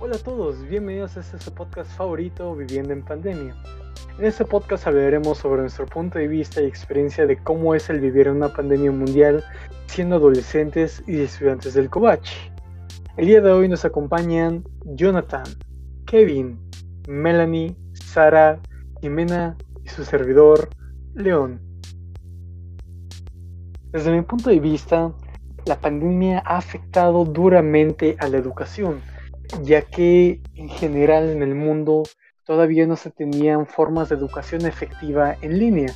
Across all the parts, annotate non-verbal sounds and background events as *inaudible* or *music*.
Hola a todos, bienvenidos a este podcast favorito, Viviendo en Pandemia. En este podcast hablaremos sobre nuestro punto de vista y experiencia de cómo es el vivir en una pandemia mundial siendo adolescentes y estudiantes del Covach. El día de hoy nos acompañan Jonathan, Kevin, Melanie, Sara, Jimena y su servidor, León. Desde mi punto de vista, la pandemia ha afectado duramente a la educación ya que en general en el mundo todavía no se tenían formas de educación efectiva en línea.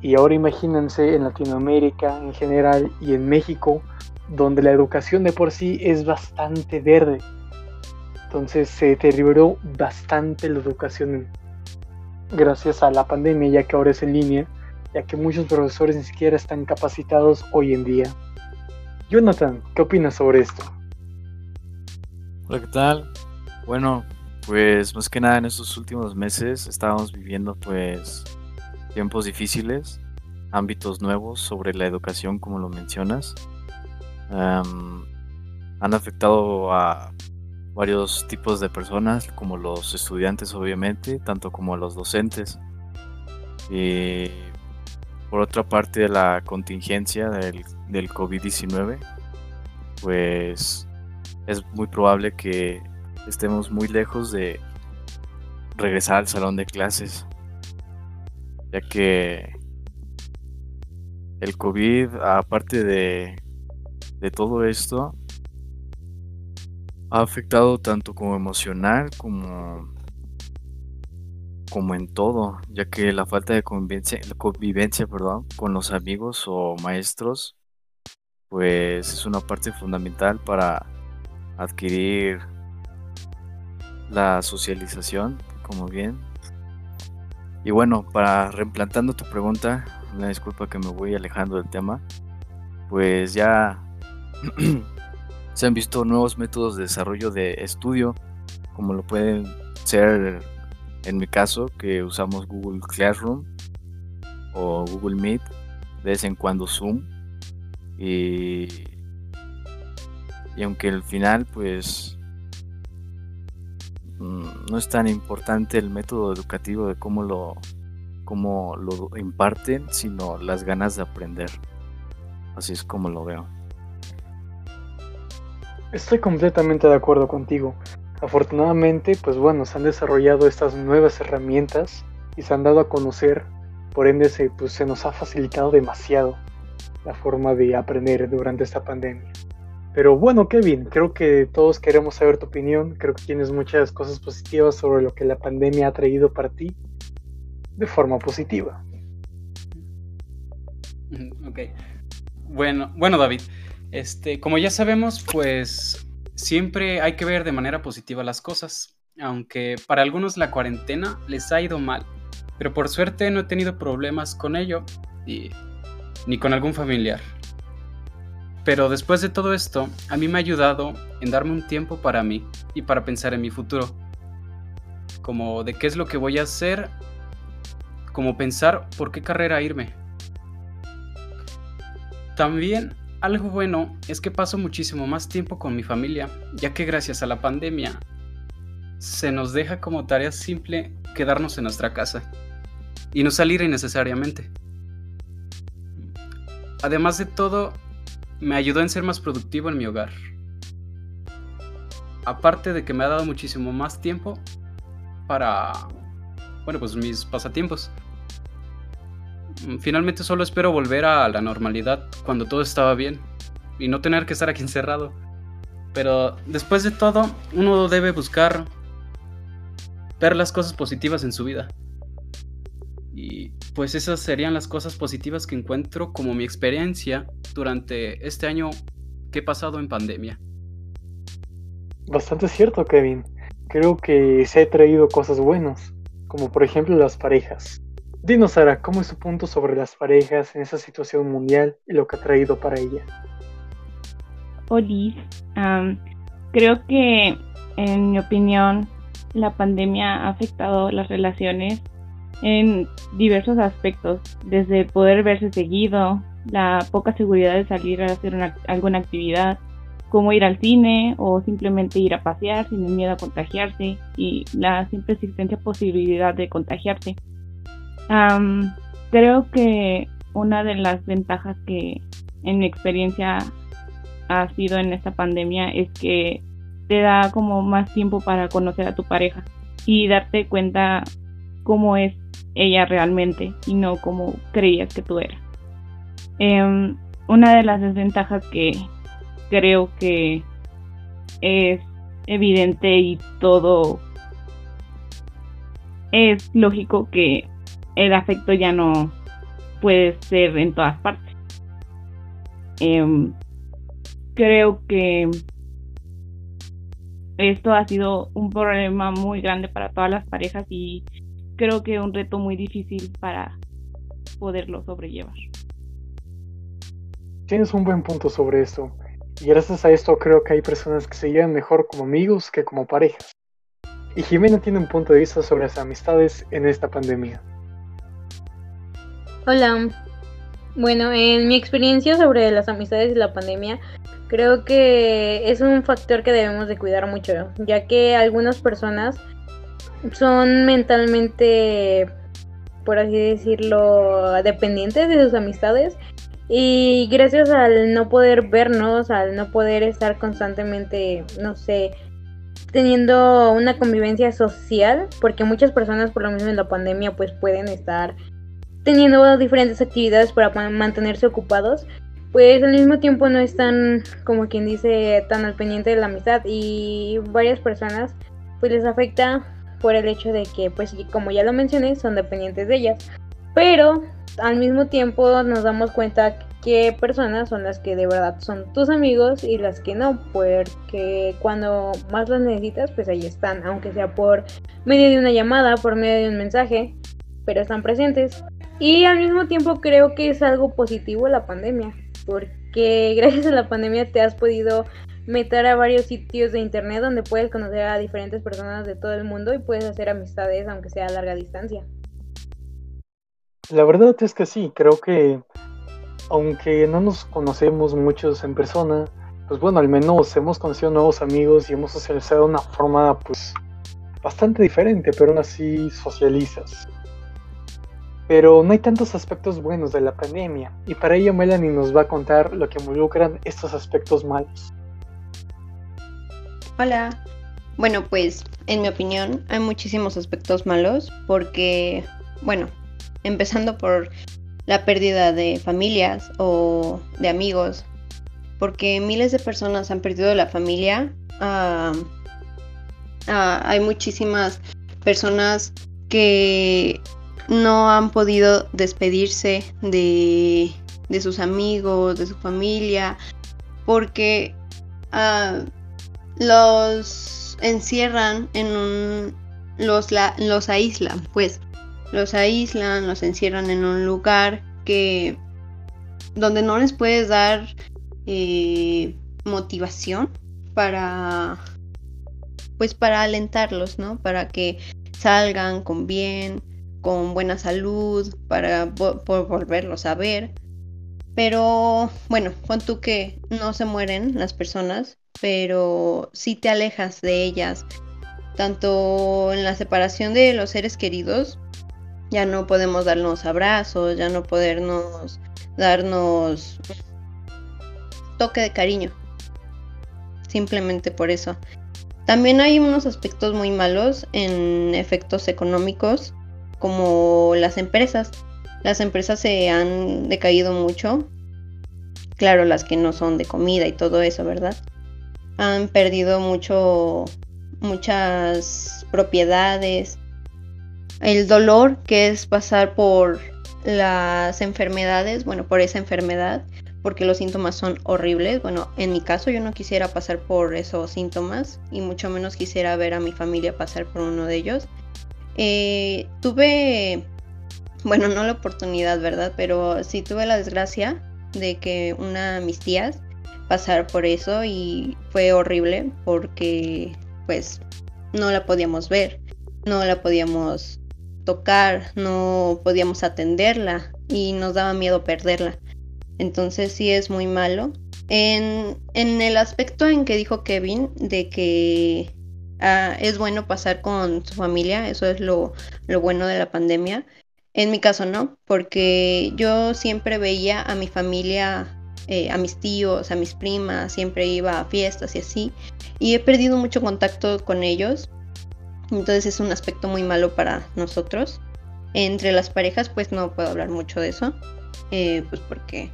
Y ahora imagínense en Latinoamérica en general y en México, donde la educación de por sí es bastante verde. Entonces se deterioró bastante la educación gracias a la pandemia, ya que ahora es en línea, ya que muchos profesores ni siquiera están capacitados hoy en día. Jonathan, ¿qué opinas sobre esto? Hola, ¿qué tal? Bueno, pues más que nada en estos últimos meses estábamos viviendo pues tiempos difíciles, ámbitos nuevos sobre la educación como lo mencionas. han afectado a varios tipos de personas, como los estudiantes obviamente, tanto como a los docentes. Y por otra parte, la contingencia del COVID-19, pues es muy probable que estemos muy lejos de regresar al salón de clases, ya que el COVID, aparte de, todo esto, ha afectado tanto como emocional como, como en todo, ya que la falta de convivencia, convivencia perdón, con los amigos o maestros, pues es una parte fundamental para adquirir la socialización, como bien. Y bueno, para reemplantando tu pregunta, una disculpa que me voy alejando del tema, pues ya *clears throat* se han visto nuevos métodos de desarrollo de estudio, como lo pueden ser en mi caso, que usamos Google Classroom o Google Meet, de vez en cuando Zoom. Y y aunque al final, pues, mm, no es tan importante el método educativo de cómo lo, cómo lo imparten, sino las ganas de aprender. Así es como lo veo. Estoy completamente de acuerdo contigo. Afortunadamente, pues bueno, se han desarrollado estas nuevas herramientas y se han dado a conocer, por ende se, pues, se nos ha facilitado demasiado la forma de aprender durante esta pandemia. Pero bueno, Kevin, creo que todos queremos saber tu opinión. Creo que tienes muchas cosas positivas sobre lo que la pandemia ha traído para ti de forma positiva. Ok. Bueno, bueno, David. Este, como ya sabemos, pues siempre hay que ver de manera positiva las cosas. Aunque para algunos la cuarentena les ha ido mal. Pero por suerte no he tenido problemas con ello y, ni con algún familiar. Pero después de todo esto, a mí me ha ayudado en darme un tiempo para mí y para pensar en mi futuro. Como de qué es lo que voy a hacer, como pensar por qué carrera irme. También algo bueno es que paso muchísimo más tiempo con mi familia, ya que gracias a la pandemia se nos deja como tarea simple quedarnos en nuestra casa y no salir innecesariamente. Además de todo, me ayudó en ser más productivo en mi hogar. Aparte de que me ha dado muchísimo más tiempo para, bueno, pues mis pasatiempos. Finalmente solo espero volver a la normalidad cuando todo estaba bien y no tener que estar aquí encerrado. Pero después de todo, uno debe buscar ver las cosas positivas en su vida. Y pues esas serían las cosas positivas que encuentro como mi experiencia durante este año que he pasado en pandemia. Bastante cierto, Kevin. Creo que se ha traído cosas buenas, como por ejemplo las parejas. Dinos, Sara, ¿cómo es su punto sobre las parejas en esa situación mundial y lo que ha traído para ella? Olis, creo que en mi opinión la pandemia ha afectado las relaciones en diversos aspectos, desde poder verse seguido, la poca seguridad de salir a hacer alguna actividad, como ir al cine o simplemente ir a pasear sin el miedo a contagiarse y la siempre existencia posibilidad de contagiarse. creo que una de las ventajas que en mi experiencia ha sido en esta pandemia es que te da como más tiempo para conocer a tu pareja y darte cuenta cómo es ella realmente y no como creías que tú eras. Em, una de las desventajas que creo que es evidente y todo es lógico que el afecto ya no puede ser en todas partes. Em, creo que esto ha sido un problema muy grande para todas las parejas y creo que un reto muy difícil para poderlo sobrellevar. Tienes un buen punto sobre esto. Y gracias a esto creo que hay personas que se llevan mejor como amigos que como parejas. Y Jimena tiene un punto de vista sobre las amistades en esta pandemia. Hola. Bueno, en mi experiencia sobre las amistades y la pandemia, creo que es un factor que debemos de cuidar mucho, ya que algunas personas son mentalmente, por así decirlo, dependientes de sus amistades. Y gracias al no poder vernos, al no poder estar constantemente, no sé, teniendo una convivencia social, porque muchas personas por lo mismo en la pandemia pues pueden estar teniendo diferentes actividades para mantenerse ocupados, pues al mismo tiempo no están como quien dice tan al pendiente de la amistad. Y varias personas pues les afecta por el hecho de que pues como ya lo mencioné son dependientes de ellas. Pero al mismo tiempo nos damos cuenta qué personas son las que de verdad son tus amigos y las que no, porque cuando más las necesitas, pues ahí están, aunque sea por medio de una llamada, por medio de un mensaje, pero están presentes. Y al mismo tiempo creo que es algo positivo la pandemia, porque *laughs* gracias a la pandemia te has podido meter a varios sitios de internet donde puedes conocer a diferentes personas de todo el mundo y puedes hacer amistades aunque sea a larga distancia. La verdad es que sí, creo que aunque no nos conocemos muchos en persona, pues bueno, al menos hemos conocido nuevos amigos y hemos socializado de una forma pues bastante diferente, pero aún así socializas. Pero no hay tantos aspectos buenos de la pandemia, y para ello Melanie nos va a contar lo que involucran estos aspectos malos. Hola. Bueno, pues en mi opinión hay muchísimos aspectos malos porque, bueno, empezando por la pérdida de familias o de amigos, porque miles de personas han perdido la familia. Hay muchísimas personas que no han podido despedirse de, sus amigos, de su familia, porque ah, los encierran en un... los, los aíslan, pues los aíslan, los encierran en un lugar que donde no les puedes dar eh, motivación para pues para alentarlos, ¿no? Para que salgan con bien, con buena salud, para volverlos a ver. Pero bueno, con tú que no se mueren las personas, pero sí te alejas de ellas, tanto en la separación de los seres queridos ya no podemos darnos abrazos, ya no podernos darnos toque de cariño. Simplemente por eso. También hay unos aspectos muy malos en efectos económicos, como las empresas. Las empresas se han decaído mucho. Claro, las que no son de comida y todo eso, ¿verdad? Han perdido mucho muchas propiedades, el dolor que es pasar por las enfermedades, bueno, por esa enfermedad, porque los síntomas son horribles. Bueno, en mi caso yo no quisiera pasar por esos síntomas y mucho menos quisiera ver a mi familia pasar por uno de ellos. Eh, tuve, bueno, no la oportunidad, ¿verdad? Pero sí tuve la desgracia de que una de mis tías pasar por eso y fue horrible porque pues no la podíamos ver, no la podíamos tocar, no podíamos atenderla y nos daba miedo perderla. Entonces sí es muy malo En, en el aspecto en que dijo Kevin, de que ah, es bueno pasar con su familia, eso es lo, lo bueno de la pandemia. En mi caso no, porque yo siempre veía a mi familia, eh, a mis tíos, a mis primas, siempre iba a fiestas y así, y he perdido mucho contacto con ellos, entonces es un aspecto muy malo para nosotros. Entre las parejas pues no puedo hablar mucho de eso, eh, pues porque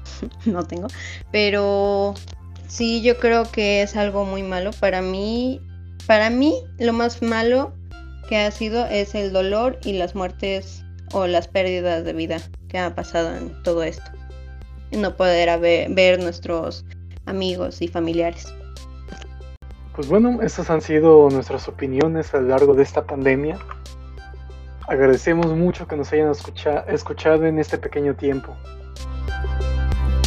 *laughs* no tengo, pero sí yo creo que es algo muy malo para mí. Para mí lo más malo que ha sido es el dolor y las muertes o las pérdidas de vida que ha pasado en todo esto. No poder ver nuestros amigos y familiares. Pues bueno, estas han sido nuestras opiniones a lo largo de esta pandemia. Agradecemos mucho que nos hayan escuchado en este pequeño tiempo.